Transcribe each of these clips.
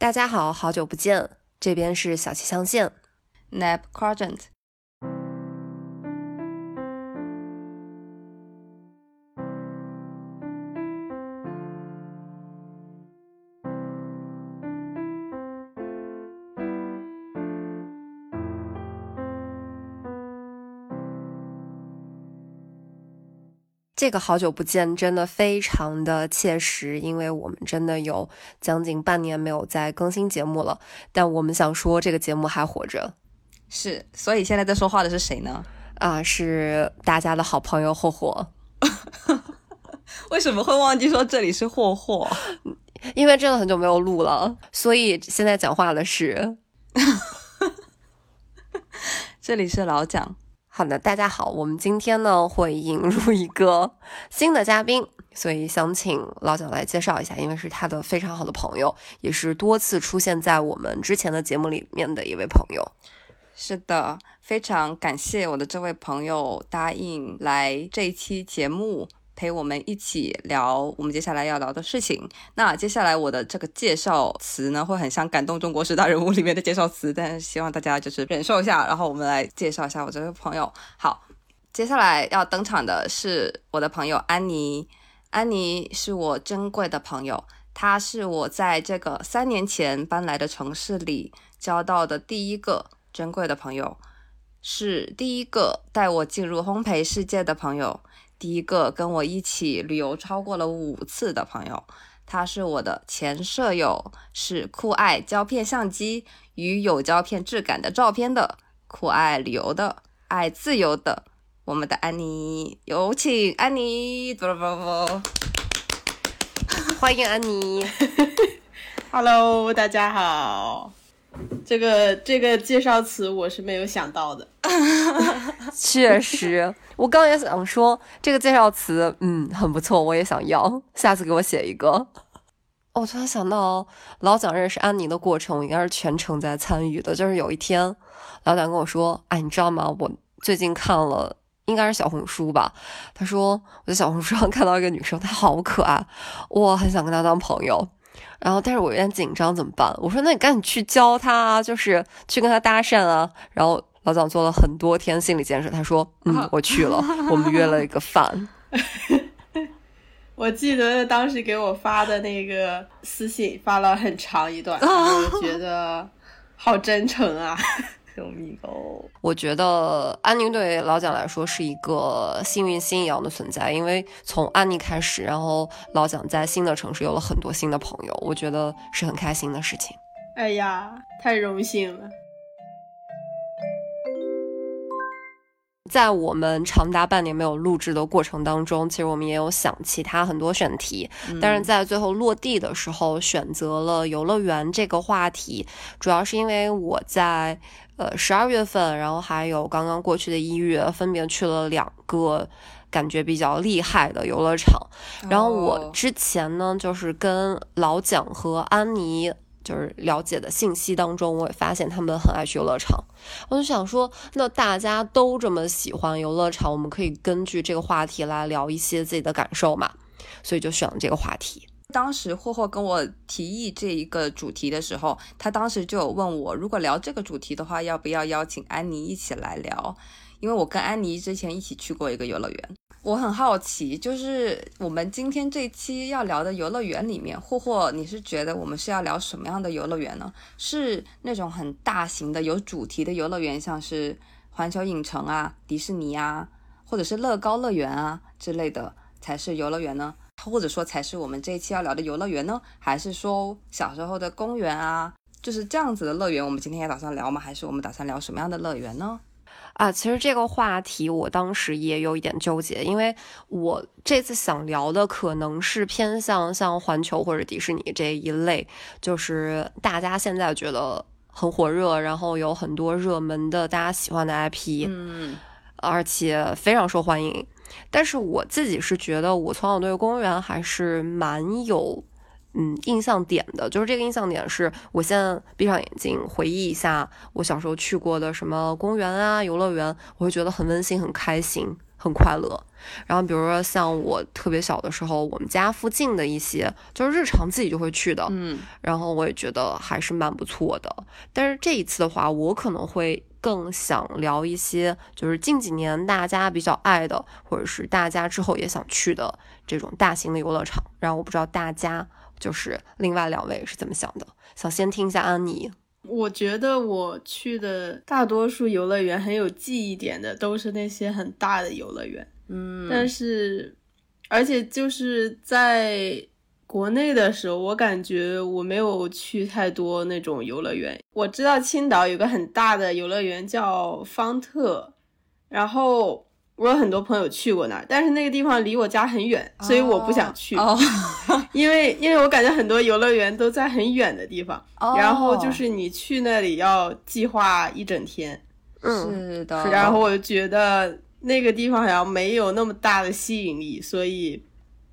大家好，好久不见，这边是小气象线 Nap Quadrant。这个好久不见，真的非常的切实，因为我们真的有将近半年没有再更新节目了。但我们想说，这个节目还活着。是，所以现在在说话的是谁呢？啊，是大家的好朋友霍霍。为什么会忘记说这里是霍霍？因为真的很久没有录了，所以现在讲话的是。这里是老蒋。好的，大家好，我们今天呢会引入 一个新的嘉宾，所以想请老蒋来介绍一下，因为是他的非常好的朋友，也是多次出现在我们之前的节目里面的一位朋友。是的，非常感谢我的这位朋友答应来这期节目。陪我们一起聊我们接下来要聊的事情。那接下来我的这个介绍词呢，会很像《感动中国十大人物》里面的介绍词，但是希望大家就是忍受一下。然后我们来介绍一下我这位朋友。好，接下来要登场的是我的朋友安妮。安妮是我珍贵的朋友，她是我在这个三年前搬来的城市里交到的第一个珍贵的朋友，是第一个带我进入烘焙世界的朋友。第一个跟我一起旅游超过了五次的朋友，他是我的前舍友，是酷爱胶片相机与有胶片质感的照片的，酷爱旅游的，爱自由的，我们的安妮，有请安妮，不不不，欢迎安妮，Hello，大家好。这个这个介绍词我是没有想到的，确实，我刚也想说这个介绍词，嗯，很不错，我也想要，下次给我写一个。我突然想到，老蒋认识安妮的过程，我应该是全程在参与的。就是有一天，老蒋跟我说：“哎，你知道吗？我最近看了，应该是小红书吧？他说我在小红书上看到一个女生，她好可爱，我很想跟她当朋友。”然后，但是我有点紧张，怎么办？我说，那你赶紧去教他，啊就是去跟他搭讪啊。然后老蒋做了很多天心理建设，他说，嗯，我去了，我们约了一个饭。我记得当时给我发的那个私信，发了很长一段，我觉得好真诚啊。救命哦！我觉得安妮对老蒋来说是一个幸运星一样的存在，因为从安妮开始，然后老蒋在新的城市有了很多新的朋友，我觉得是很开心的事情。哎呀，太荣幸了！在我们长达半年没有录制的过程当中，其实我们也有想其他很多选题，但是在最后落地的时候选择了游乐园这个话题，主要是因为我在。呃，十二月份，然后还有刚刚过去的一月，分别去了两个感觉比较厉害的游乐场。然后我之前呢，就是跟老蒋和安妮就是了解的信息当中，我也发现他们很爱去游乐场。我就想说，那大家都这么喜欢游乐场，我们可以根据这个话题来聊一些自己的感受嘛，所以就选了这个话题。当时霍霍跟我提议这一个主题的时候，他当时就有问我，如果聊这个主题的话，要不要邀请安妮一起来聊？因为我跟安妮之前一起去过一个游乐园，我很好奇，就是我们今天这期要聊的游乐园里面，霍霍，你是觉得我们是要聊什么样的游乐园呢？是那种很大型的有主题的游乐园，像是环球影城啊、迪士尼啊，或者是乐高乐园啊之类的，才是游乐园呢？或者说才是我们这一期要聊的游乐园呢？还是说小时候的公园啊？就是这样子的乐园，我们今天也打算聊吗？还是我们打算聊什么样的乐园呢？啊，其实这个话题我当时也有一点纠结，因为我这次想聊的可能是偏向像环球或者迪士尼这一类，就是大家现在觉得很火热，然后有很多热门的大家喜欢的 IP，嗯，而且非常受欢迎。但是我自己是觉得，我从小对公园还是蛮有，嗯，印象点的。就是这个印象点是，我现在闭上眼睛回忆一下我小时候去过的什么公园啊、游乐园，我会觉得很温馨、很开心。很快乐。然后比如说像我特别小的时候，我们家附近的一些就是日常自己就会去的，嗯，然后我也觉得还是蛮不错的。但是这一次的话，我可能会更想聊一些就是近几年大家比较爱的，或者是大家之后也想去的这种大型的游乐场。然后我不知道大家就是另外两位是怎么想的，想先听一下安妮。我觉得我去的大多数游乐园很有记忆点的，都是那些很大的游乐园。嗯，但是，而且就是在国内的时候，我感觉我没有去太多那种游乐园。我知道青岛有个很大的游乐园叫方特，然后我有很多朋友去过那儿，但是那个地方离我家很远，所以我不想去，哦，因为因为我感觉很多游乐园都在很远的地方，哦然后就是你去那里要计划一整天，嗯，是的，然后我就觉得那个地方好像没有那么大的吸引力，所以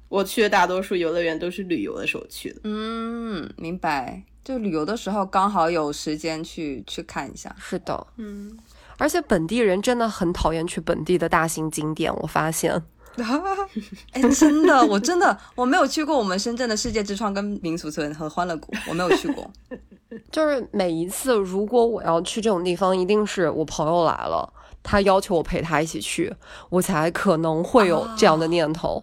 我去的大多数游乐园都是旅游的时候去的。嗯，明白。就旅游的时候刚好有时间去去看一下。是的，嗯，而且本地人真的很讨厌去本地的大型景点，我发现。哎，真的，我真的我没有去过我们深圳的世界之窗跟民俗村和欢乐谷，我没有去过。就是每一次，如果我要去这种地方，一定是我朋友来了，他要求我陪他一起去，我才可能会有这样的念头。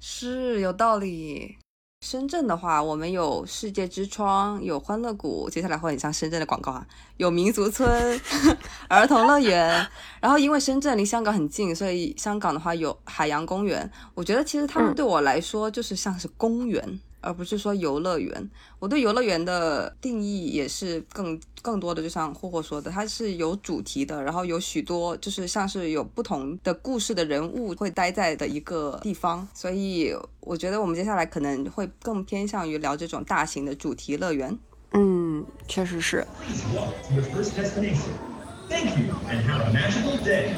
是有道理。深圳的话，我们有世界之窗，有欢乐谷，接下来会很像深圳的广告啊，有民族村、儿童乐园。然后因为深圳离香港很近，所以香港的话有海洋公园。我觉得其实他们嗯对我来说就是像是公园，而不是说游乐园。我对游乐园的定义也是更更多的，就像霍霍说的，它是有主题的，然后有许多就是像是有不同的故事的人物会待在的一个地方，所以我觉得我们接下来可能会更偏向于聊这种大型的主题乐园。嗯，确实是。To your first destination. Thank you and have a magical day.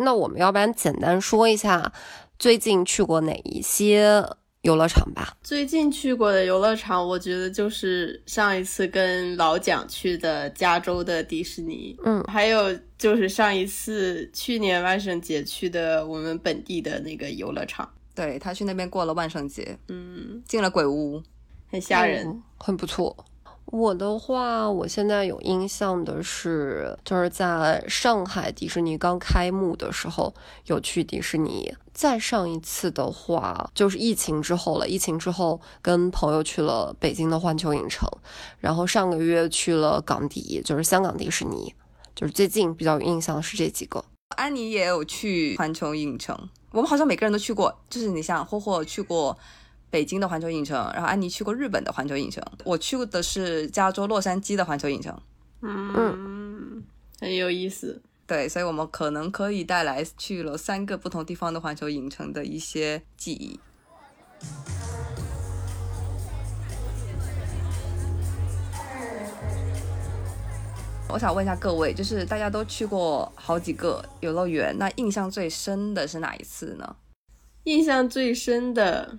那我们要不然简单说一下最近去过哪一些游乐场吧？最近去过的游乐场，我觉得就是上一次跟老蒋去的加州的迪士尼，嗯还有就是上一次去年万圣节去的我们本地的那个游乐场，对他去那边过了万圣节，嗯，进了鬼屋。很吓人。嗯很不错。我的话，我现在有印象的是，就是在上海迪士尼刚开幕的时候有去迪士尼。再上一次的话，就是疫情之后了。疫情之后，跟朋友去了北京的环球影城，然后上个月去了港迪，就是香港迪士尼。就是最近比较有印象的是这几个。安妮也有去环球影城，我们好像每个人都去过。就是你像霍霍去过北京的环球影城，然后安妮去过日本的环球影城，我去过的是加州洛杉矶的环球影城。嗯，很有意思。对，所以我们可能可以带来去了三个不同地方的环球影城的一些记忆。我想问一下各位，就是大家都去过好几个游乐园，那印象最深的是哪一次呢？印象最深的，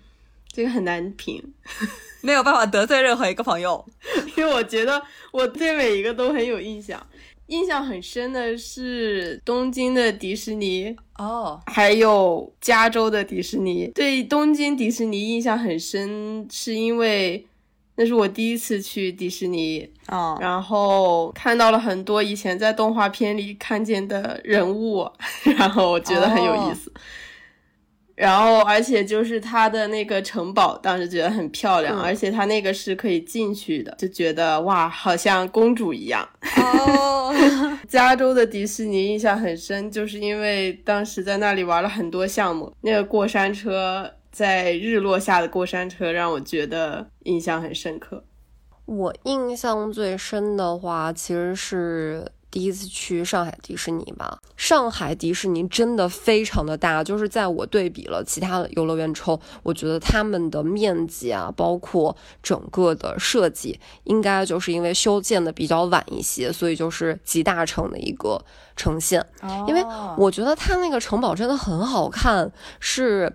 这个很难评，没有办法得罪任何一个朋友。因为我觉得我对每一个都很有印象。印象很深的是东京的迪士尼，哦，还有加州的迪士尼。对东京迪士尼印象很深，是因为那是我第一次去迪士尼，哦，然后看到了很多以前在动画片里看见的人物，然后我觉得很有意思。然后，而且就是它的那个城堡，当时觉得很漂亮，嗯而且它那个是可以进去的，就觉得哇，好像公主一样。哦，加州的迪士尼印象很深，就是因为当时在那里玩了很多项目，那个过山车在日落下的过山车让我觉得印象很深刻。我印象最深的话，其实是第一次去上海迪士尼吧。上海迪士尼真的非常的大，就是在我对比了其他的游乐园之后，我觉得他们的面积啊，包括整个的设计，应该就是因为修建的比较晚一些，所以就是集大成的一个呈现。因为我觉得它那个城堡真的很好看，是。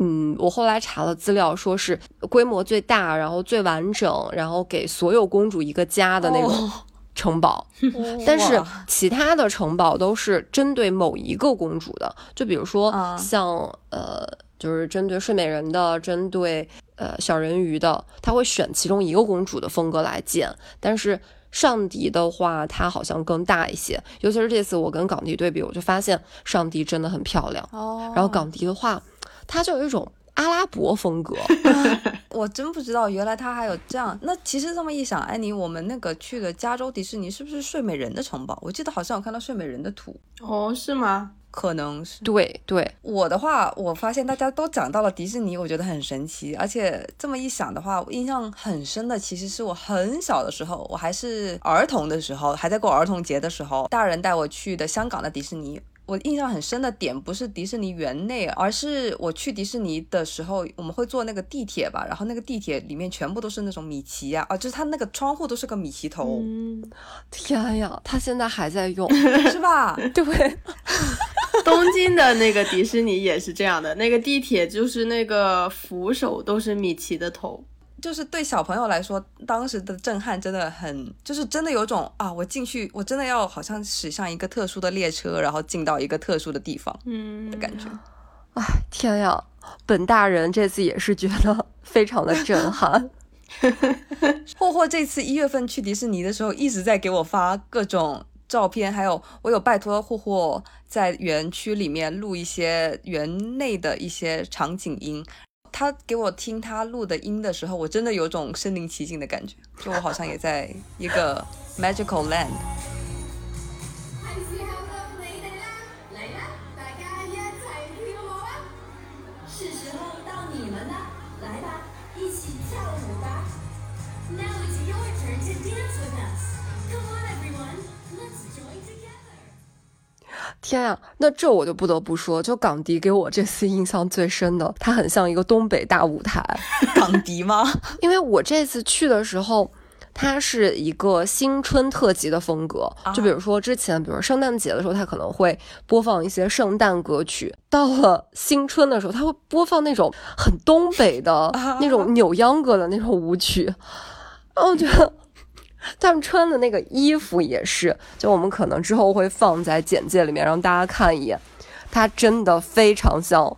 嗯，我后来查了资料，说是规模最大，然后最完整，然后给所有公主一个家的那种哦城堡，但是其他的城堡都是针对某一个公主的，就比如说啊。像、呃，就是针对睡美人的，针对呃小人鱼的，他会选其中一个公主的风格来建。但是上迪的话，它好像更大一些，尤其是这次我跟港迪对比，我就发现上迪真的很漂亮，哦。然后港迪的话，它就有一种阿拉伯风格。我真不知道，原来它还有这样。那其实这么一想，安妮，我们那个去的加州迪士尼是不是睡美人的城堡？我记得好像有看到睡美人的图，哦，是吗？可能是。对对，我的话，我发现大家都讲到了迪士尼，我觉得很神奇。而且这么一想的话，我印象很深的其实是我很小的时候，我还是儿童的时候，还在过儿童节的时候，大人带我去的香港的迪士尼。我印象很深的点不是迪士尼园内，而是我去迪士尼的时候，我们会坐那个地铁吧，然后那个地铁里面全部都是那种米奇呀、啊，就是它那个窗户都是个米奇头，嗯，天呀，他现在还在用。是吧？对，东京的那个迪士尼也是这样的，那个地铁就是那个扶手都是米奇的头。就是对小朋友来说，当时的震撼真的很，就是真的有种啊，我进去，我真的要好像驶上一个特殊的列车，然后进到一个特殊的地方嗯的感觉。哎，天呀，本大人这次也是觉得非常的震撼。霍霍这次一月份去迪士尼的时候，一直在给我发各种照片，还有我有拜托霍霍在园区里面录一些园内的一些场景音。他给我听他录的音的时候，我真的有种身临其境的感觉，就我好像也在一个 magical land。天呀，那这我就不得不说，就港迪给我这次印象最深的，它很像一个东北大舞台。港迪吗？因为我这次去的时候，它是一个新春特辑的风格，就比如说之前，比如圣诞节的时候，它可能会播放一些圣诞歌曲；到了新春的时候，它会播放那种很东北的那种 扭秧歌的那种舞曲。然后我觉得。他们穿的那个衣服也是，就我们可能之后会放在简介里面让大家看一眼，它真的非常像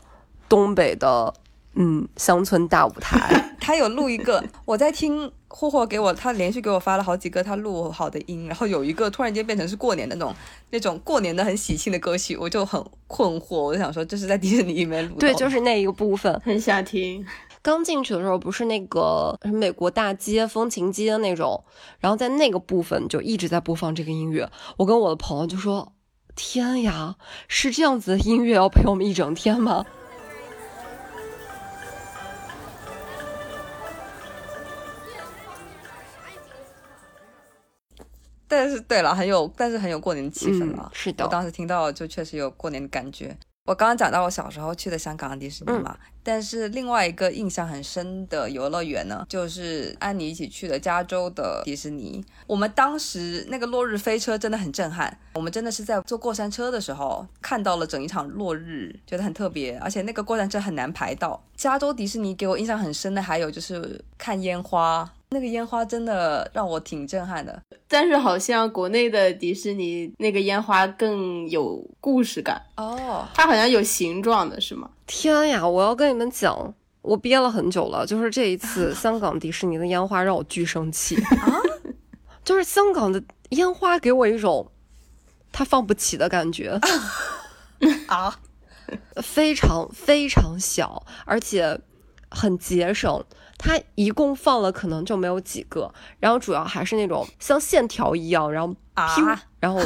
东北的嗯乡村大舞台。他有录一个，我在听霍霍给我，他连续给我发了好几个他录好的音，然后有一个突然间变成是过年的那种那种过年的很喜庆的歌曲，我就很困惑，我就想说这是在迪士尼里面录的，对，就是那一个部分。很想听。刚进去的时候不是那个美国大街、风情街那种，然后在那个部分就一直在播放这个音乐。我跟我的朋友就说：“天呀，是这样子的音乐要陪我们一整天吗？”但是对了，很有，但是很有过年的气氛了。嗯是的我当时听到就确实有过年的感觉。我刚刚讲到我小时候去的香港的迪士尼嘛，但是另外一个印象很深的游乐园呢，就是安妮一起去的加州的迪士尼。我们当时那个落日飞车真的很震撼，我们真的是在坐过山车的时候看到了整一场落日，觉得很特别，而且那个过山车很难排到。加州迪士尼给我印象很深的还有就是看烟花，那个烟花真的让我挺震撼的。但是好像国内的迪士尼那个烟花更有故事感，哦，它好像有形状的是吗？天呀，我要跟你们讲，我憋了很久了，就是这一次 香港迪士尼的烟花让我巨生气啊！就是香港的烟花给我一种他放不起的感觉。啊，非常非常小，而且很节省。它一共放了可能就没有几个，然后主要还是那种像线条一样，然后，啊然后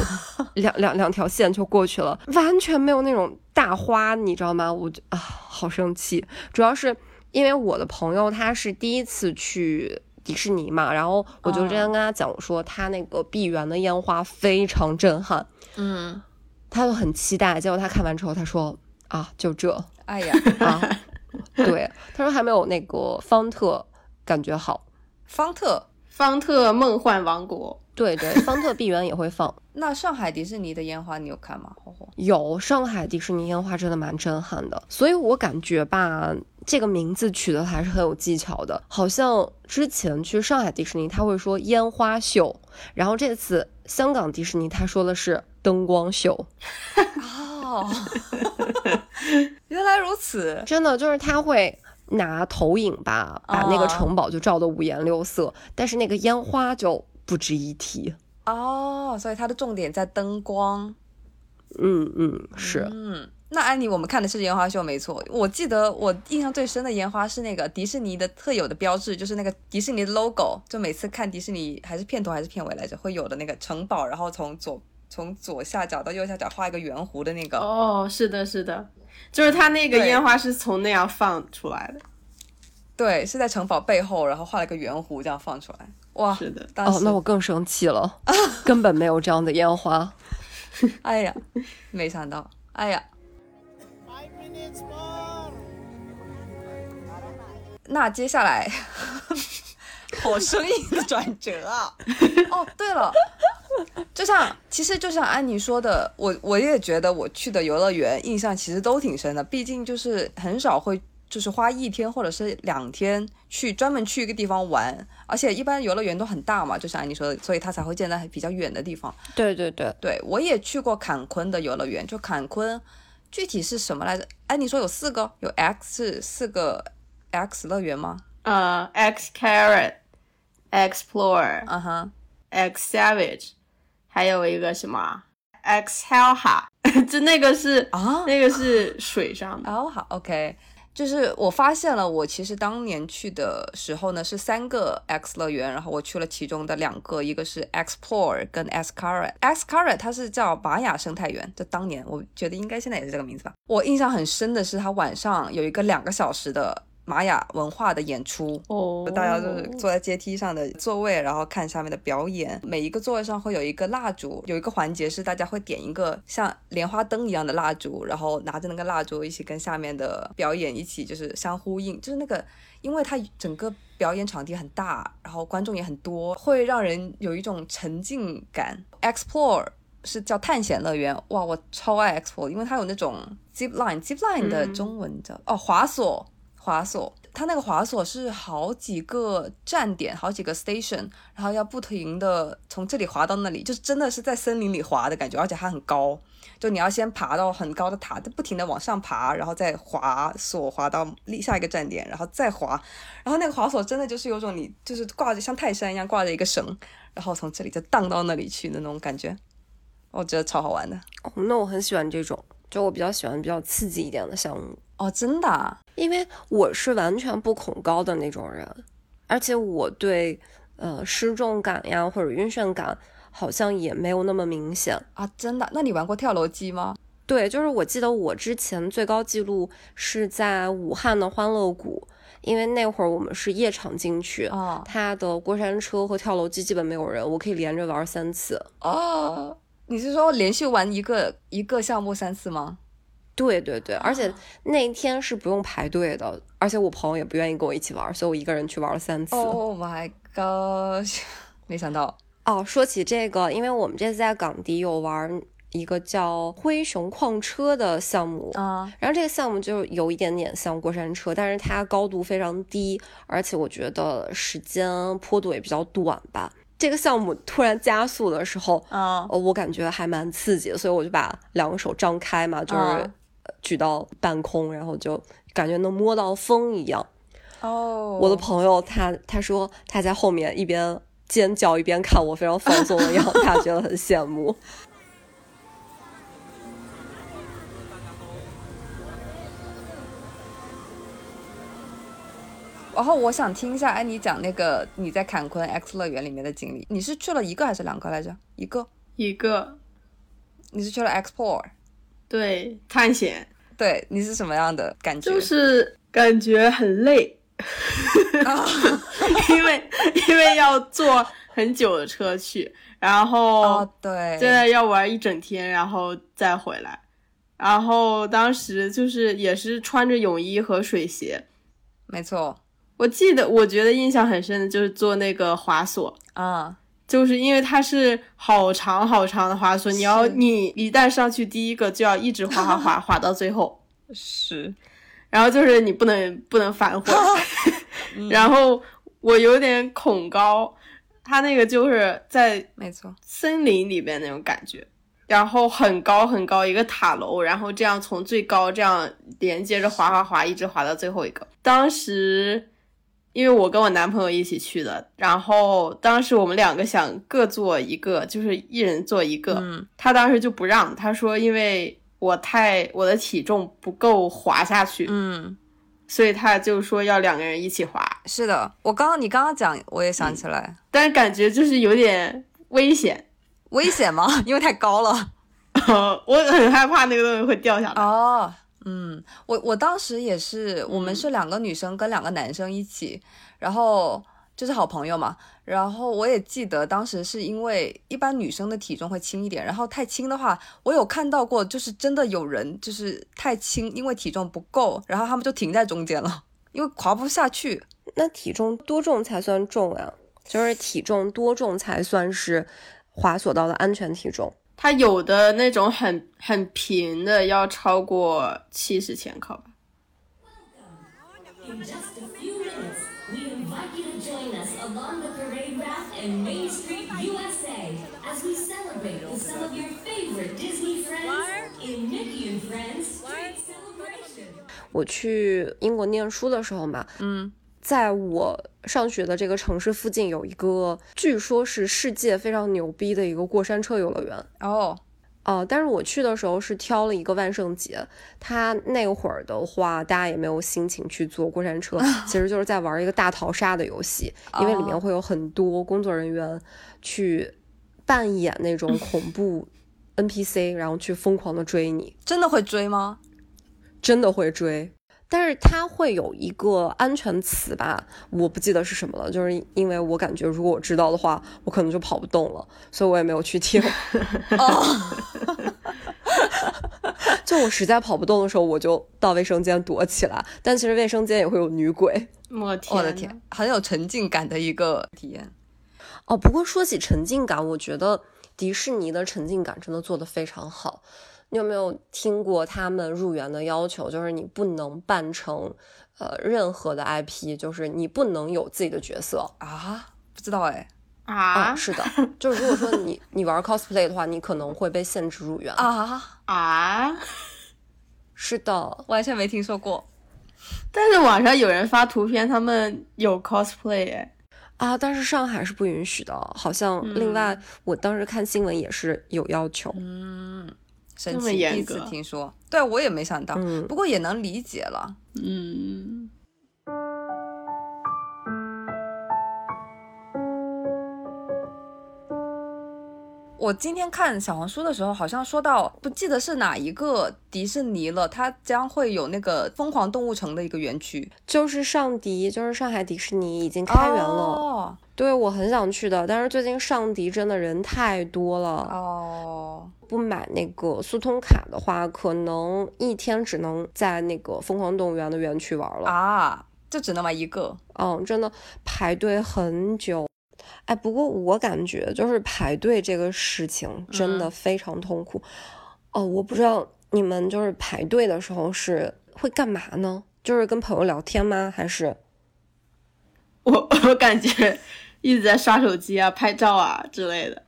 两 两两条线就过去了，完全没有那种大花，你知道吗？我就啊，好生气。主要是因为我的朋友他是第一次去迪士尼嘛，然后我就之前跟他讲，我说他那个闭园的烟花非常震撼，嗯，他就很期待，结果他看完之后他说啊，就这。哎呀，啊，对，他说还没有那个方特感觉好。方特方特梦幻王国，对对，方特闭园也会放。那上海迪士尼的烟花你有看吗？有上海迪士尼烟花真的蛮震撼的，所以我感觉吧，这个名字取得还是很有技巧的。好像之前去上海迪士尼他会说烟花秀，然后这次香港迪士尼他说的是灯光秀，哦，原来如此。真的就是他会。拿投影吧，把那个城堡就照得五颜六色，但是那个烟花就不值一提。哦，所以它的重点在灯光。嗯嗯，是。嗯，那安妮，我们看的是烟花秀，没错。我记得我印象最深的烟花是那个迪士尼的特有的标志，就是那个迪士尼的 logo。就每次看迪士尼还是片头还是片尾来着，会有的那个城堡，然后从左从左下角到右下角画一个圆弧的那个。哦，是的，是的。就是它那个烟花是从那样放出来的，对，是在城堡背后，然后画了个圆弧这样放出来。哇，是的。哦，那我更生气了，根本没有这样的烟花。哎呀，没想到，哎呀。那接下来，好生硬的转折啊！哦，对了。就像，其实就像安妮说的，我我也觉得我去的游乐园印象其实都挺深的。毕竟就是很少会就是花一天或者是两天去专门去一个地方玩，而且一般游乐园都很大嘛，就像安妮说的，所以它才会建在比较远的地方。对对对对，我也去过坎昆的游乐园，就坎昆具体是什么来着？安妮说有四个，有 X 四个 X 乐园吗？呃，X Carrot，Explore，嗯哼，X Savage。还有一个什么 Exhale 哈，就那个是啊，那个是水上的。哦好，OK，就是我发现了，我其实当年去的时候呢是三个 X 乐园，然后我去了其中的两个，一个是 Explore 跟 X Carrot。X Carrot 它是叫玛雅生态园，就当年我觉得应该现在也是这个名字吧。我印象很深的是它晚上有一个两个小时的。玛雅文化的演出，哦，大家就是坐在阶梯上的座位，然后看下面的表演。每一个座位上会有一个蜡烛，有一个环节是大家会点一个像莲花灯一样的蜡烛，然后拿着那个蜡烛一起跟下面的表演一起就是相呼应。就是那个，因为它整个表演场地很大，然后观众也很多，会让人有一种沉浸感。Explore 是叫探险乐园，哇，我超爱 Explore，因为它有那种 zip line，zip line 的中文叫哦滑索。滑索，它那个滑索是好几个站点，好几个 station，然后要不停的从这里滑到那里，就是真的是在森林里滑的感觉，而且它很高，就你要先爬到很高的塔，不停的往上爬，然后再滑索滑到下一个站点，然后再滑，然后那个滑索真的就是有种你就是挂着像泰山一样挂着一个绳，然后从这里就荡到那里去的那种感觉，我觉得超好玩的。哦，那我很喜欢这种，就我比较喜欢比较刺激一点的项目。哦，真的，因为我是完全不恐高的那种人，而且我对呃失重感呀或者晕眩感好像也没有那么明显啊。真的？那你玩过跳楼机吗？对，就是我记得我之前最高记录是在武汉的欢乐谷，因为那会儿我们是夜场进去，哦，它的过山车和跳楼机基本没有人，我可以连着玩三次。哦，你是说连续玩一个一个项目三次吗？对对对，而且那一天是不用排队的，而且我朋友也不愿意跟我一起玩，所以我一个人去玩了三次。Oh my god！没想到哦，说起这个，因为我们这次在港迪有玩一个叫灰熊矿车的项目啊，然后这个项目就有一点点像过山车，但是它高度非常低，而且我觉得时间坡度也比较短吧。这个项目突然加速的时候，啊，我感觉还蛮刺激的，所以我就把两个手张开嘛，就是。举到半空，然后就感觉能摸到风一样。哦，我的朋友他他说他在后面一边尖叫一边看我非常放松的样子，他觉得很羡慕。然后我想听一下安妮讲那个你在坎昆 X 乐园里面的经历。你是去了一个还是两个来着？一个，一个。你是去了 Explore。对，探险。对你是什么样的感觉？就是感觉很累，因为因为要坐很久的车去，然后对，现在要玩一整天，然后再回来。然后当时就是也是穿着泳衣和水鞋，没错。我记得，我觉得印象很深的就是坐那个滑索，啊，就是因为它是好长好长的滑索，你要你一旦上去第一个就要一直滑滑滑 滑到最后，是，然后就是你不能不能反悔，然后我有点恐高，它那个就是在没错，森林里边那种感觉，然后很高很高一个塔楼，然后这样从最高这样连接着滑滑滑，一直滑到最后一个。当时因为我跟我男朋友一起去的，然后当时我们两个想各坐一个，就是一人坐一个，嗯。他当时就不让，他说因为我太我的体重不够滑下去，嗯，所以他就说要两个人一起滑，是的，我刚刚你刚刚讲，我也想起来，但是感觉就是有点危险，危险吗？因为太高了。我很害怕那个东西会掉下来。哦，嗯，我我当时也是，我们是两个女生跟两个男生一起，然后就是好朋友嘛。然后我也记得当时是因为一般女生的体重会轻一点，然后太轻的话，我有看到过，就是真的有人就是太轻，因为体重不够，然后他们就停在中间了，因为滑不下去。那体重多重才算重啊？就是体重多重才算是滑索道的安全体重。它有的那种很很平的，要超过七十千克吧。In just a few minutes, we invite you to join us along the parade route in Main Street, USA, as we celebrate some of your favorite Disney friends in Mickey and Friends 我去英国念书的时候嘛，嗯，在我上学的这个城市附近有一个，据说是世界非常牛逼的一个过山车游乐园。哦，哦、但是我去的时候是挑了一个万圣节，他那会儿的话，大家也没有心情去坐过山车，其实就是在玩一个大逃杀的游戏，因为里面哦会有很多工作人员去扮演那种 恐怖 NPC，然后去疯狂的追你。真的会追吗？真的会追，但是它会有一个安全词吧，我不记得是什么了，就是因为我感觉如果我知道的话，我可能就跑不动了，所以我也没有去听。就我实在跑不动的时候，我就到卫生间躲起来，但其实卫生间也会有女鬼。我天，我的天，！很有沉浸感的一个体验。哦，不过说起沉浸感，我觉得迪士尼的沉浸感真的做得非常好。你有没有听过他们入园的要求？就是你不能扮成呃任何的 IP，就是你不能有自己的角色。啊，不知道哎。啊是的，就是如果说你你玩 cosplay 的话，你可能会被限制入园。啊，啊！是的，完全没听说过。但是网上有人发图片，他们有 cosplay 哎，啊，但是上海是不允许的，好像另外、我当时看新闻也是有要求。这么神奇，第一次听说。对我也没想到，嗯不过也能理解了。嗯，我今天看小红书的时候，好像说到不记得是哪一个迪士尼了，它将会有那个疯狂动物城的一个园区就是上迪，就是上海迪士尼已经开园了。哦对我很想去的，但是最近上迪真的人太多了。哦，不买那个速通卡的话，可能一天只能在那个疯狂动物园的园区玩了。啊，就只能玩一个。嗯，真的排队很久。哎，不过我感觉就是排队这个事情真的非常痛苦。哦，我不知道你们就是排队的时候是会干嘛呢？就是跟朋友聊天吗？还是我 我感觉一直在刷手机啊、拍照啊之类的，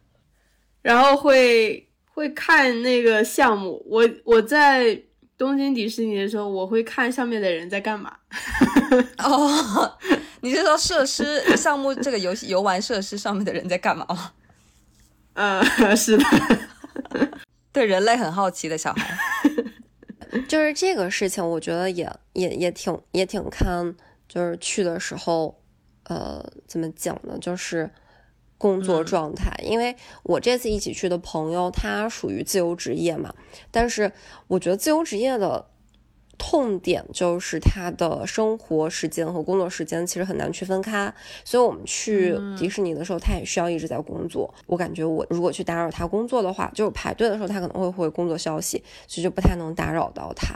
然后会会看那个项目。我我在东京迪士尼的时候，我会看上面的人在干嘛。哦，你是说设施项目这个游戏游玩设施上面的人在干嘛吗？嗯，是的，对人类很好奇的小孩。就是这个事情？我觉得也也也挺也挺看，就是去的时候，呃，怎么讲呢？就是工作状态。因为我这次一起去的朋友，他属于自由职业嘛，但是我觉得自由职业的痛点就是他的生活时间和工作时间其实很难区分开，所以我们去迪士尼的时候，他也需要一直在工作。我感觉我如果去打扰他工作的话，就是排队的时候他可能会回工作消息，所以就不太能打扰到他。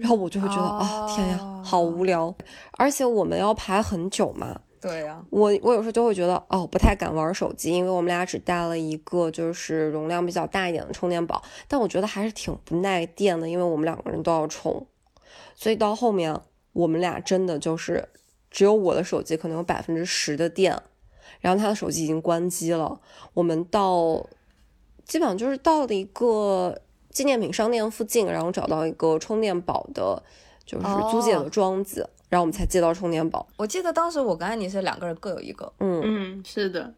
然后我就会觉得啊、天呀，好无聊，而且我们要排很久嘛。对呀、我我有时候就会觉得哦，不太敢玩手机，因为我们俩只带了一个就是容量比较大一点的充电宝，但我觉得还是挺不耐电的，因为我们两个人都要充，所以到后面我们俩真的就是只有我的手机可能有百分之十的电，然后他的手机已经关机了，我们到基本上就是到了一个纪念品商店附近，然后找到一个充电宝的，就是租借的哦桩子，然后我们才接到充电宝。我记得当时我跟安妮是两个人各有一个。嗯，嗯，是的。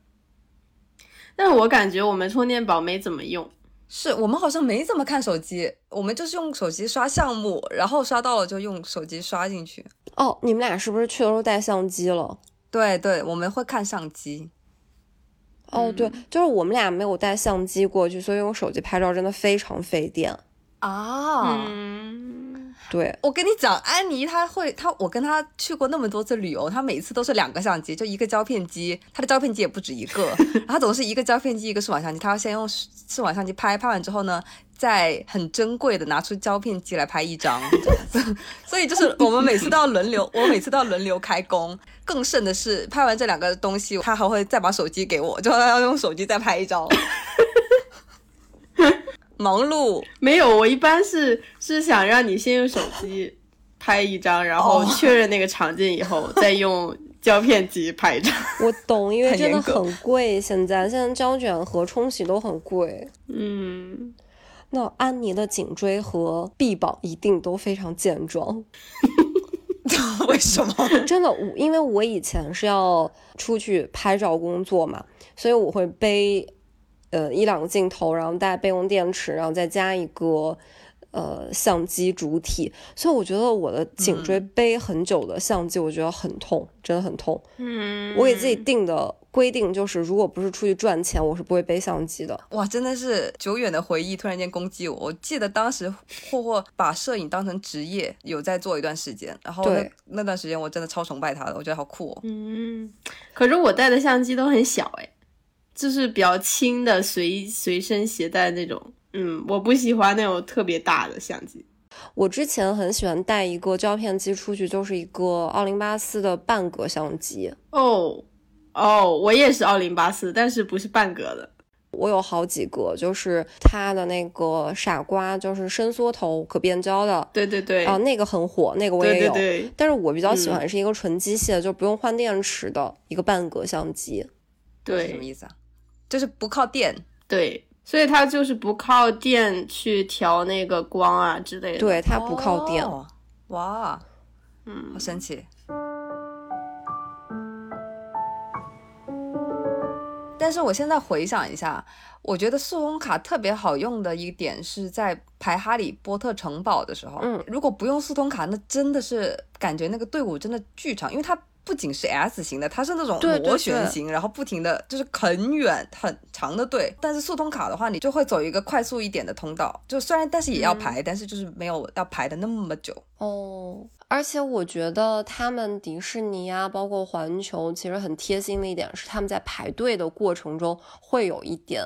但是我感觉我们充电宝没怎么用。是我们好像没怎么看手机，我们就是用手机刷项目，然后刷到了就用手机刷进去。哦，你们俩是不是去的时候带相机了？对对，我们会看相机。哦，对，就是我们俩没有带相机过去，所以用手机拍照真的非常费电。啊，嗯，对，我跟你讲，安妮她会，她我跟她去过那么多次旅游，她每次都是两个相机，就一个胶片机，她的胶片机也不止一个，然后总是一个胶片机，一个数码相机，她要先用数码相机拍，拍完之后呢，再很珍贵的拿出胶片机来拍一张。所以就是我们每次都要轮流，我每次都要轮流开工。更甚的是，拍完这两个东西，她还会再把手机给我，就要用手机再拍一张。忙碌，没有，我一般是是想让你先用手机拍一张，然后哦确认那个场景以后，再用胶片机拍一张。我懂，因为真的很贵。现在 现在胶卷和冲洗都很贵。嗯，那安妮的颈椎和臂膀一定都非常健壮。为什么？真的，我因为我以前是要出去拍照工作嘛，所以我会背呃一两个镜头，然后带备用电池，然后再加一个呃相机主体，所以我觉得我的颈椎背很久的相机，我觉得很痛，真的很痛。嗯，我给自己定的规定就是，如果不是出去赚钱，我是不会背相机的。哇，真的是久远的回忆突然间攻击我。我记得当时霍霍把摄影当成职业，有在做一段时间，然后那对那段时间我真的超崇拜他的，我觉得好酷哦。嗯，可是我带的相机都很小哎，就是比较轻的随随身携带那种。嗯，我不喜欢那种特别大的相机。我之前很喜欢带一个胶片机出去，就是一个奥林巴斯的半格相机。哦哦，我也是奥林巴斯，但是不是半格的。我有好几个，就是它的那个傻瓜，就是伸缩头可变焦的，对对对，啊，那个很火，那个我也有。对对，但是我比较喜欢是一个纯机械，就不用换电池的一个半格相机。对什么意思啊？就是不靠电。对，所以它就是不靠电去调那个光啊之类的。对，它不靠电。哦哇，嗯好，神奇。但是我现在回想一下，我觉得速通卡特别好用的一点是在排哈利波特城堡的时候，嗯如果不用速通卡，那真的是感觉那个队伍真的巨长，因为它不仅是 S 型的，它是那种螺旋对形，然后不停的就是很远很长的队。但是速通卡的话，你就会走一个快速一点的通道，就虽然但是也要排，但是就是没有要排的那么久。哦，而且我觉得他们迪士尼啊，包括环球，其实很贴心的一点是，他们在排队的过程中会有一点，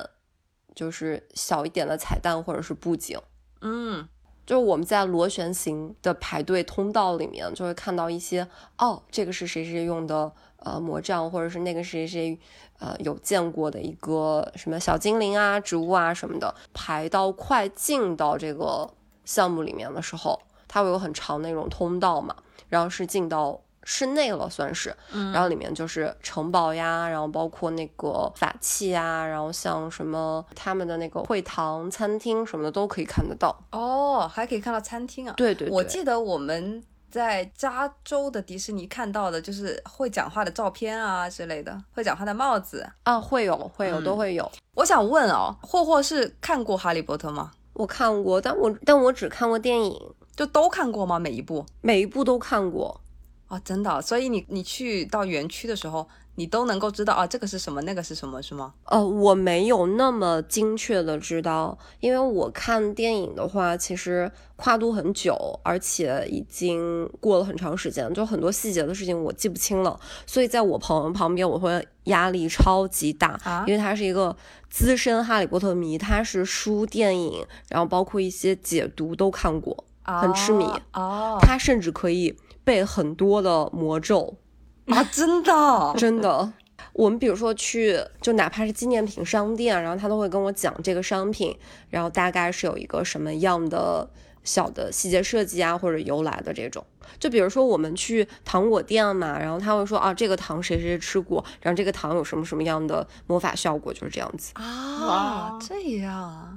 就是小一点的彩蛋或者是布景。嗯，就是我们在螺旋形的排队通道里面，就会看到一些哦，这个是谁谁用的呃魔杖，或者是那个谁谁呃有见过的一个什么小精灵啊、植物啊什么的。排到快进到这个项目里面的时候，它会有很长那种通道嘛，然后是进到。室内了算是，然后里面就是城堡呀，然后包括那个法器呀，然后像什么他们的那个会堂、餐厅什么的都可以看得到。哦，还可以看到餐厅啊。对对对，我记得我们在加州的迪士尼看到的就是会讲话的照片啊之类的，会讲话的帽子。啊，会有会有、嗯都会有。我想问哦，霍霍是看过《哈利波特》吗？我看过，但我但我只看过电影，就都看过吗？每一部？每一部都看过。哦，真的哦、所以你你去到园区的时候，你都能够知道啊，这个是什么，那个是什么，是吗？呃，我没有那么精确的知道，因为我看电影的话，其实跨度很久，而且已经过了很长时间，就很多细节的事情我记不清了，所以在我朋友旁边，我会压力超级大，啊因为他是一个资深哈利波特迷，他是书、电影，然后包括一些解读都看过，很痴迷哦。他甚至可以背很多的魔咒。啊，真的，真的。我们比如说去，就哪怕是纪念品商店，然后他都会跟我讲这个商品，然后大概是有一个什么样的小的细节设计啊，或者由来的这种。就比如说我们去糖果店嘛，然后他会说啊，这个糖谁谁吃过，然后这个糖有什么什么样的魔法效果，就是这样子。啊哇，这样啊，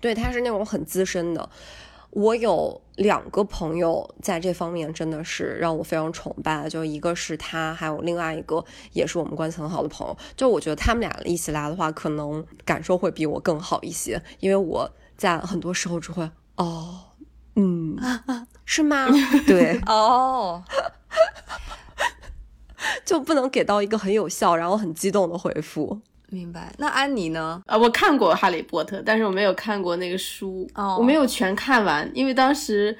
对，他是那种很资深的。我有两个朋友在这方面真的是让我非常崇拜，就一个是他，还有另外一个也是我们关系很好的朋友。就我觉得他们俩一起来的话，可能感受会比我更好一些，因为我在很多时候只会哦，嗯，是吗？对，哦，就不能给到一个很有效，然后很激动的回复。明白。那安妮呢？啊，我看过《哈利波特》，但是我没有看过那个书，哦我没有全看完，因为当时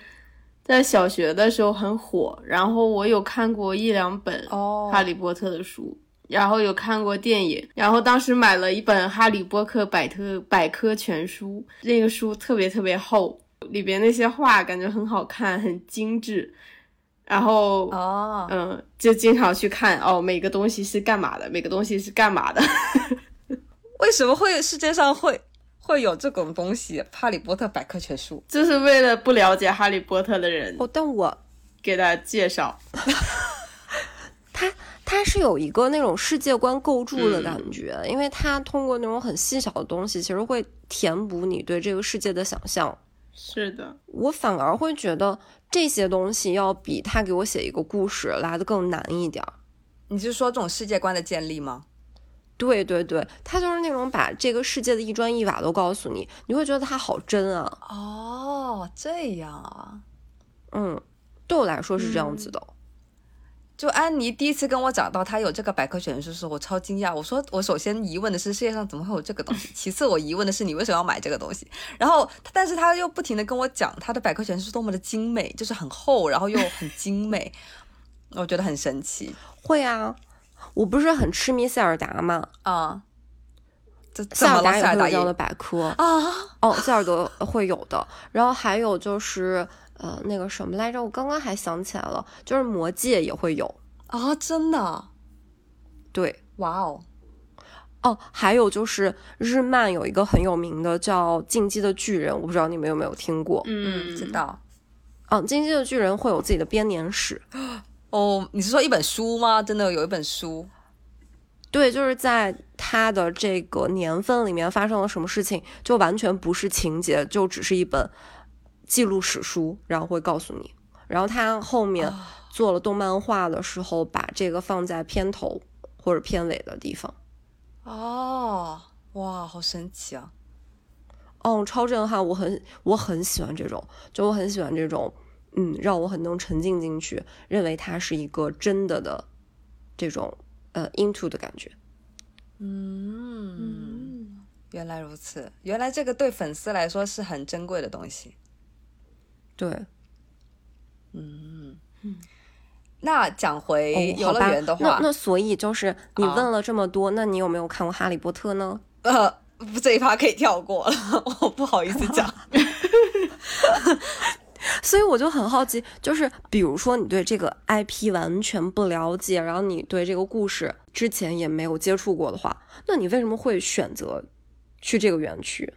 在小学的时候很火，然后我有看过一两本哦哈利波特》的书。然后有看过电影，然后当时买了一本《哈利波特百科百科全书》，那个书特别特别厚，里边那些画感觉很好看，很精致。然后，哦，嗯，就经常去看哦，每个东西是干嘛的，每个东西是干嘛的。为什么会世界上会会有这种东西？《哈利波特百科全书就是为了不了解哈利波特的人哦，但我给大家介绍。它它是有一个那种世界观构筑的感觉，因为它通过那种很细小的东西，其实会填补你对这个世界的想象。是的，我反而会觉得这些东西要比他给我写一个故事来的更难一点儿。》？你是说这种世界观的建立吗？对对对，他就是那种把这个世界的一砖一瓦都告诉你，你会觉得他好真啊。哦，这样啊。嗯，对我来说是这样子的。就安妮第一次跟我讲到她有这个百科全书时，我超惊讶。我说，我首先疑问的是世界上怎么会有这个东西？其次，我疑问的是你为什么要买这个东西？然后，但是他又不停的跟我讲他的百科全书多么的精美，就是很厚，然后又很精美，我觉得很神奇会啊，我不是很痴迷塞尔达嘛，啊。塞尔达也达也会有这样的百科。啊？哦，塞尔德会有的。然后还有就是呃那个什么来着，我刚刚还想起来了，就是魔戒也会有。啊，真的？对，哇哦！哦，还有就是日漫有一个很有名的叫《进击的巨人》，我不知道你们有没有听过。嗯，知。道。嗯，《进击的巨人》会有自己的编年史。哦，你是说一本书吗？真的有一本书？对，就是在它的这个年份里面发生了什么事情，就完全不是情节，就只是一本记录史书，然后会告诉你。然后他后面做了动漫画的时候，把这个放在片头或者片尾的地方。哦，哇，好神奇啊！哦，超震撼！我很我很喜欢这种，就我很喜欢这种，嗯，让我很能沉浸进去，认为它是一个真的的这种呃 into 的感觉。嗯，原来如此，原来这个对粉丝来说是很珍贵的东西。对，嗯嗯那讲回哦，游乐，园的话，那那所以就是你啊问了这么多，那你有没有看过《哈利波特》呢？呃，这一趴可以跳过了，我不好意思讲。所以我就很好奇，就是比如说你对这个 IP 完全不了解，然后你对这个故事之前也没有接触过的话，那你为什么会选择去这个园区？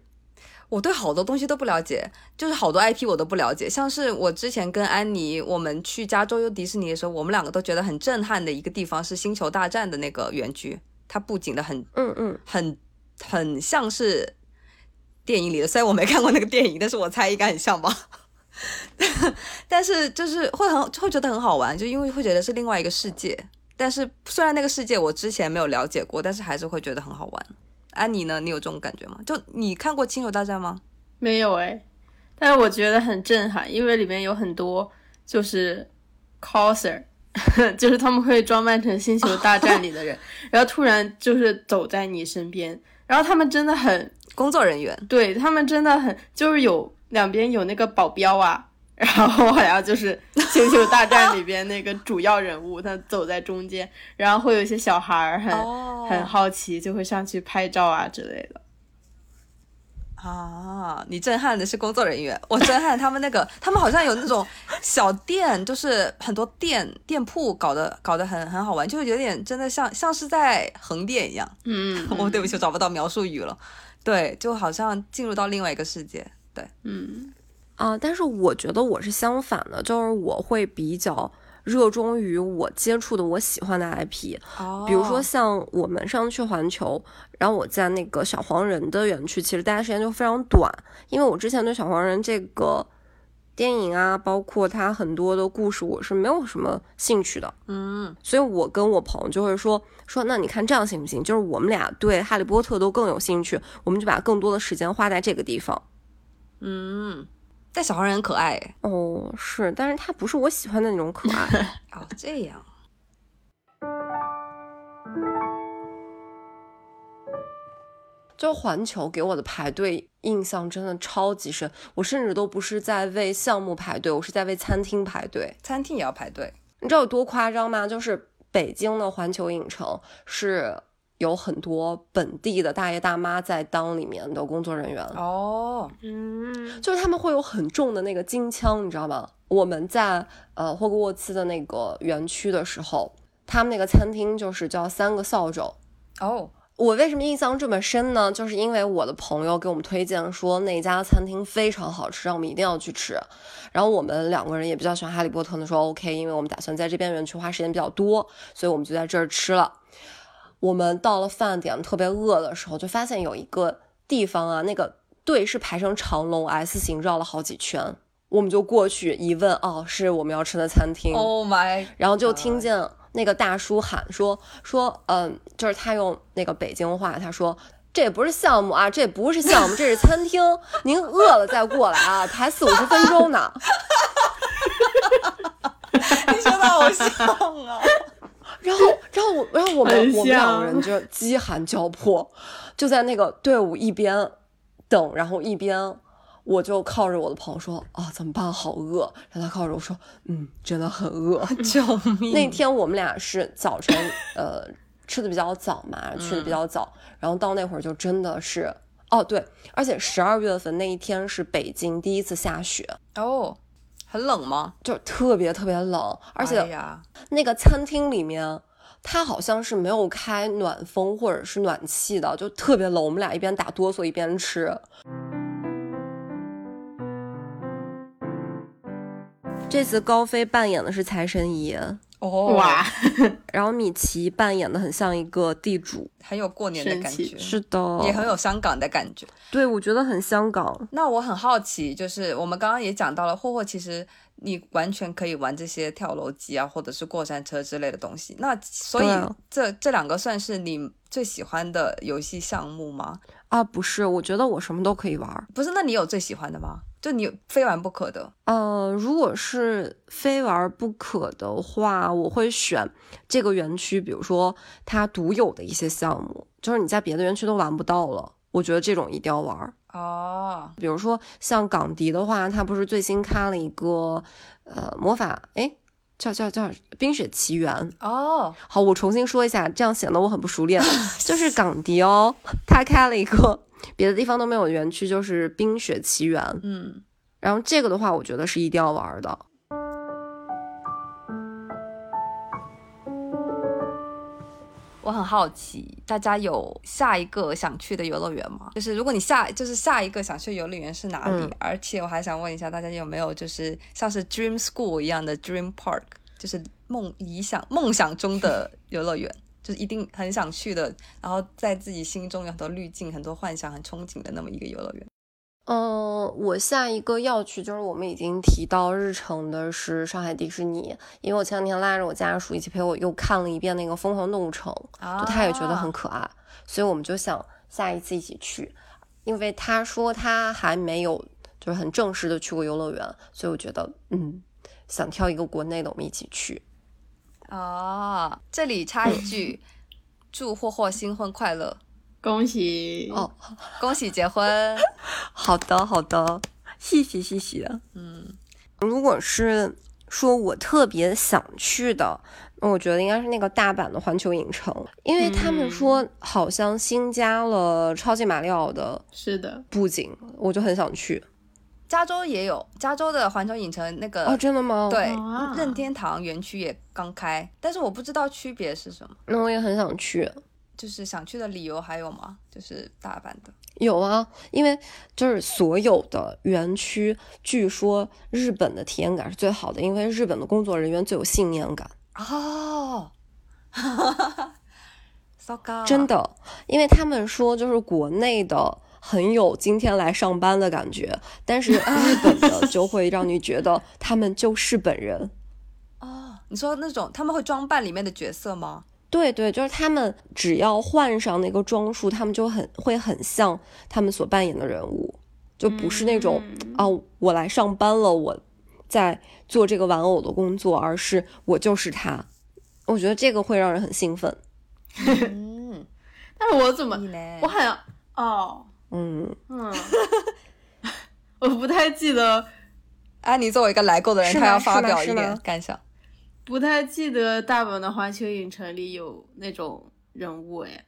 我对好多东西都不了解，就是好多 IP 我都不了解。像是我之前跟安妮，我们去加州游迪士尼的时候，我们两个都觉得很震撼的一个地方是星球大战的那个园区，它布景的很嗯嗯，很很像是电影里的，虽然我没看过那个电影，但是我猜应该很像吧。但是就是会很会觉得很好玩，就因为会觉得是另外一个世界。但是虽然那个世界我之前没有了解过，但是还是会觉得很好玩。安妮呢？你有这种感觉吗？就你看过《星球大战》吗？没有哎，但是我觉得很震撼，因为里面有很多就是 coser，就是他们会装扮成《星球大战》里的人，然后突然就是走在你身边，然后他们真的很，工作人员对他们真的很，就是有两边有那个保镖啊，然后好像就是《星球大战》里边那个主要人物，他走在中间，然后会有一些小孩儿很、哦很好奇，就会上去拍照啊之类的。啊，你震撼的是工作人员，我震撼他们那个，他们好像有那种小店，就是很多店店铺搞得搞得很很好玩，就是有点真的像像是在横店一样。嗯，我、对不起，我找不到描述语了。对，就好像进入到另外一个世界。对，嗯啊，但是我觉得我是相反的，就是我会比较热衷于我接触的我喜欢的 IP，哦比如说像我们上次去环球，然后我在那个小黄人的园区，其实待的时间就非常短，因为我之前对小黄人这个电影啊，包括它很多的故事，我是没有什么兴趣的。嗯，所以我跟我朋友就会说说，那你看这样行不行？就是我们俩对哈利波特都更有兴趣，我们就把更多的时间花在这个地方。嗯，但小黄人很可爱欸哦，是，但是他不是我喜欢的那种可爱。哦，这样。就环球给我的排队印象真的超级深，我甚至都不是在为项目排队，我是在为餐厅排队。餐厅也要排队你知道有多夸张吗？就是北京的环球影城是有很多本地的大爷大妈在当里面的工作人员，哦。嗯，就是他们会有很重的那个金枪，你知道吗？我们在呃霍格沃茨的那个园区的时候，他们那个餐厅就是叫三个扫帚。哦，我为什么印象这么深呢？就是因为我的朋友给我们推荐说那家餐厅非常好吃，让我们一定要去吃。然后我们两个人也比较喜欢哈利波特，那说 OK，因为我们打算在这边园区花时间比较多，所以我们就在这儿吃了。我们到了饭点特别饿的时候，就发现有一个地方啊，那个队是排成长龙 S 型绕了好几圈，我们就过去一问，哦，是我们要吃的餐厅。Oh my！然后就听见那个大叔喊说说，嗯，就是他用那个北京话，他说这也不是项目啊，这不是项目，这是餐厅，您饿了再过来啊，排四五十分钟呢。你说的好像啊。然后，然后我，然后我们我们两个人就饥寒交迫，就在那个队伍一边等，然后一边我就靠着我的朋友说啊，怎么办？好饿。然后他靠着我说，嗯，真的很饿。救命！那天我们俩是早晨，呃，吃的比较早嘛，去的比较早，然后到那会儿就真的是，哦对，而且十二月份那一天是北京第一次下雪，哦，很冷吗？就特别特别冷，而哎且，那个餐厅里面。它好像是没有开暖风或者是暖气的，就特别冷。我们俩一边打哆嗦一边吃。这次高飞扮演的是财神爷，哦，哇，然后米奇扮演的很像一个地主。很有过年的感觉，是的，也很有香港的感觉。对，我觉得很香港。那我很好奇，就是我们刚刚也讲到了，霍霍其实你完全可以玩这些跳楼机啊，或者是过山车之类的东西。那所以这这两个算是你最喜欢的游戏项目吗？啊，不是，我觉得我什么都可以玩。不是，那你有最喜欢的吗？就你非玩不可的。呃，如果是非玩不可的话，我会选这个园区，比如说它独有的一些项目，就是你在别的园区都玩不到了。我觉得这种一定要玩儿。哦，比如说像港迪的话，它不是最新开了一个呃魔法，哎，叫叫叫《冰雪奇缘》。哦，好，我重新说一下，这样显得我很不熟练。就是港迪哦，它开了一个别的地方都没有的园区，就是《冰雪奇缘》。嗯，然后这个的话，我觉得是一定要玩的。我很好奇，大家有下一个想去的游乐园吗？就是如果你下就是下一个想去游乐园是哪里？嗯而且我还想问一下大家有没有就是像是 Dream School 一样的 Dream Park，就是梦理想梦想中的游乐园，就是一定很想去的，然后在自己心中有很多滤镜、很多幻想、很憧憬的那么一个游乐园。嗯，我下一个要去就是我们已经提到日程的是上海迪士尼，因为我前两天拉着我家属一起陪我又看了一遍那个《疯狂动物城》，就他也觉得很可爱，所以我们就想下一次一起去。因为他说他还没有就是很正式的去过游乐园，所以我觉得嗯，想挑一个国内的我们一起去。啊，这里插一句，祝霍霍新婚快乐，恭喜哦，恭喜结婚。好的，好的，谢谢，谢谢。嗯，如果是说我特别想去的，那我觉得应该是那个大阪的环球影城，因为他们说好像新加了超级马里奥的是的，布景，我就很想去。加州也有，加州的环球影城那个哦，真的吗？，对啊任天堂园区也刚开，但是我不知道区别是什么。那我也很想去。就是想去的理由还有吗？就是大阪的有啊，因为就是所有的园区，据说日本的体验感是最好的，因为日本的工作人员最有信念感，哦，糟糕，真的，因为他们说就是国内的很有今天来上班的感觉，但是 日本的就会让你觉得他们就是本人。哦。你说那种他们会装扮里面的角色吗？对对，就是他们只要换上那个装束，他们就很会很像他们所扮演的人物，就不是那种、啊，我来上班了，我在做这个玩偶的工作，而是我就是他。我觉得这个会让人很兴奋。嗯，但是我怎么我好像哦，嗯，嗯，我不太记得，安妮作为一个来过的人，是吗她要发表一点感想。不太记得大阪的环球影城里有那种人物哎，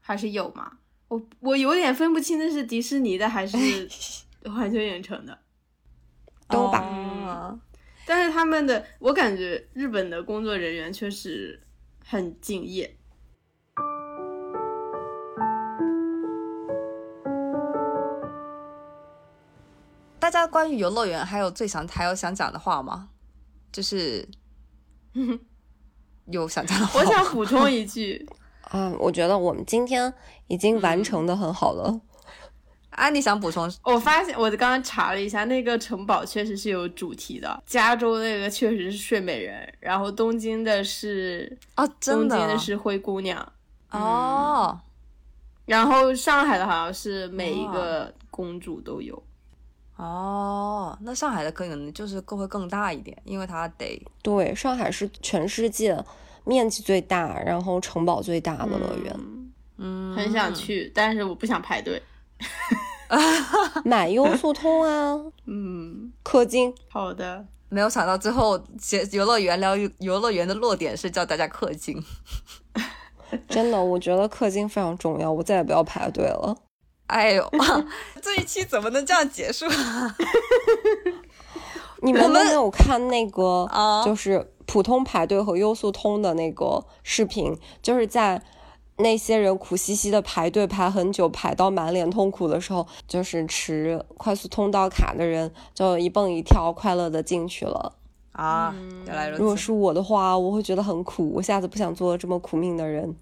还是有吗？我我有点分不清那是迪士尼的还是 环球影城的，都吧哦但是他们的我感觉日本的工作人员确实很敬业。大家关于游乐园还有最想还有想讲的话吗？就是 有想讲的话我，想补充一句，啊，我觉得我们今天已经完成的很好了。啊，你想补充？我发现我刚刚查了一下，那个城堡确实是有主题的。加州那个确实是睡美人，然后东京的是哦，东真京的的是灰姑娘，哦，然后上海的好像是每一个公主都有。哦，那上海的可能就是更会更大一点，因为它得对，上海是全世界面积最大，然后城堡最大的乐园。嗯嗯很想去，但是我不想排队。买优速通啊，嗯，氪金。好的，没有想到最后结游乐园聊游乐园的落点是叫大家氪金。真的，我觉得氪金非常重要，我再也不要排队了。哎呦，这一期怎么能这样结束？你们都没有看那个，啊就是普通排队和优速通的那个视频，就是在那些人苦兮兮的排队排很久，排到满脸痛苦的时候，就是持快速通道卡的人就一蹦一跳，快乐的进去了。啊，嗯原来如此。如果是我的话，我会觉得很苦，我下次不想做这么苦命的人。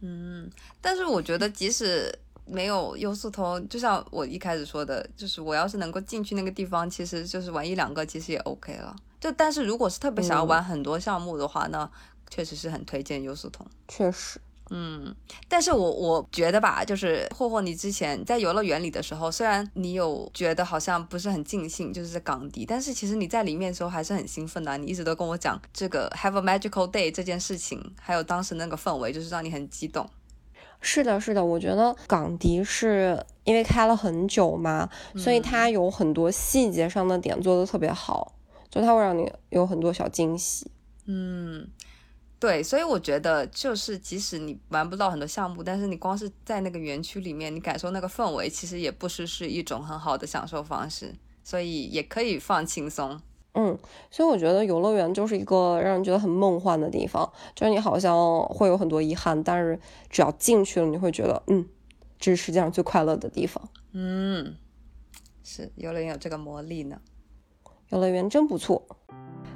嗯，但是我觉得即使没有优速通，就像我一开始说的，就是我要是能够进去那个地方，其实就是玩一两个，其实也 OK 了。就但是如果是特别想要玩很多项目的话，那确实是很推荐优速通。确实，嗯，但是我我觉得吧，就是霍霍，你之前在游乐园里的时候，虽然你有觉得好像不是很尽兴，就是在港迪，但是其实你在里面的时候还是很兴奋的啊、你一直都跟我讲这个 Have a Magical Day 这件事情，还有当时那个氛围，就是让你很激动。是的，是的，我觉得港迪是因为开了很久嘛，所以它有很多细节上的点做的特别好，就它会让你有很多小惊喜。嗯，对，所以我觉得就是即使你玩不到很多项目，但是你光是在那个园区里面，你感受那个氛围，其实也不失是一种很好的享受方式，所以也可以放轻松。嗯，所以我觉得游乐园就是一个让人觉得很梦幻的地方，就是你好像会有很多遗憾，但是只要进去了，你会觉得，嗯，这是世界上最快乐的地方。嗯，是游乐园有这个魔力呢。游乐园真不错。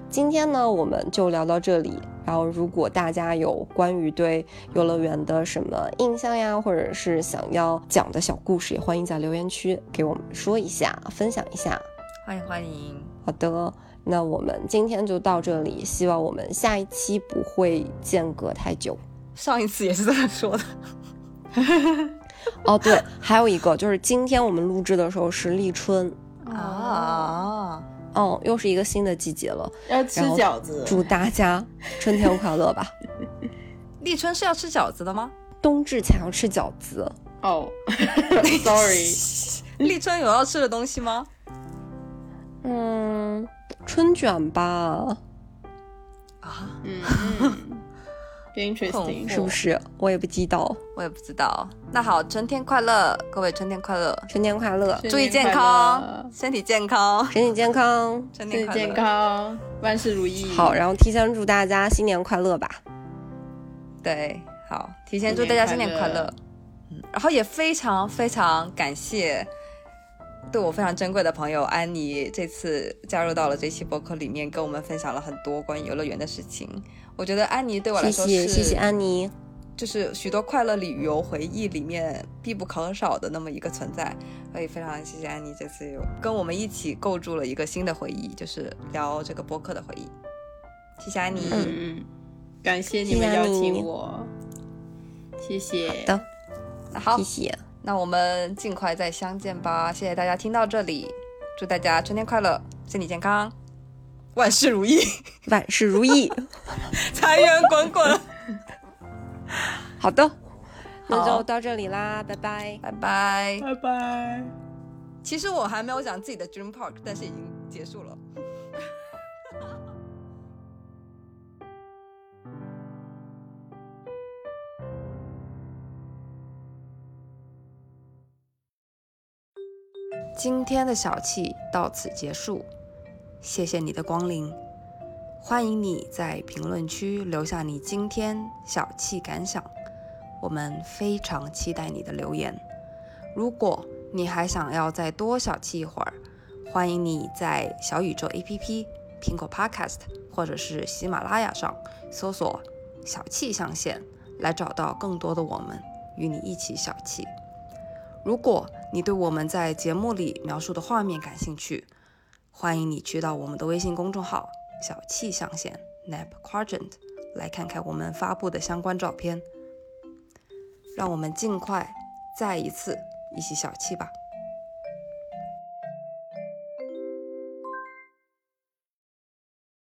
今天呢，我们就聊到这里。然后，如果大家有关于对游乐园的什么印象呀，或者是想要讲的小故事，也欢迎在留言区给我们说一下，分享一下。欢迎欢迎，好的，那我们今天就到这里，希望我们下一期不会间隔太久。上一次也是这么说的。哦，对，还有一个就是今天我们录制的时候是立春，啊，哦，又是一个新的季节了，要吃饺子，祝大家春天快乐吧！立春是要吃饺子的吗？冬至前要吃饺子，哦，sorry，立春有要吃的东西吗？嗯，春卷吧，啊，嗯嗯，interesting，是不是？我也不知道。我也不知道。那好，春天快乐，各位春天快乐，春天快乐，注意健康，身体健康，身体健康。春身体健。康，万事如意。好，然后提前祝大家新年快乐吧！对，好，提前祝大家新年快乐。嗯，然后也非常非常感谢对我非常珍贵的朋友安妮，这次加入到了这期播客里面，跟我们分享了很多关于游乐园的事情。我觉得安妮对我来说是，谢谢谢安妮，就是许多快乐旅游回忆里面必不可少的那么一个存在。所以非常谢谢安妮这次有跟我们一起构筑了一个新的回忆，就是聊这个播客的回忆。谢谢安妮。嗯嗯，感谢你们邀请我，谢谢。好的，那好谢，谢，那我们尽快再相见吧。谢谢大家听到这里，祝大家春天快乐，身体健康，万事如意，万事如意。财源滚滚。好的，那就到这里啦，拜拜。拜拜。拜拜。其实我还没有讲自己的 Dream Park，但是已经结束了。今天的小气到此结束，谢谢你的光临。欢迎你在评论区留下你今天小气感想，我们非常期待你的留言。如果你还想要再多小气一会儿，欢迎你在小宇宙 APP、苹果 Podcast 或者是喜马拉雅上搜索“小气象限”，来找到更多的我们，与你一起小气。如果你对我们在节目里描述的画面感兴趣，欢迎你去到我们的微信公众号“小气象限 Nap Quadrant” 来看看我们发布的相关照片。让我们尽快再一次一起小气吧。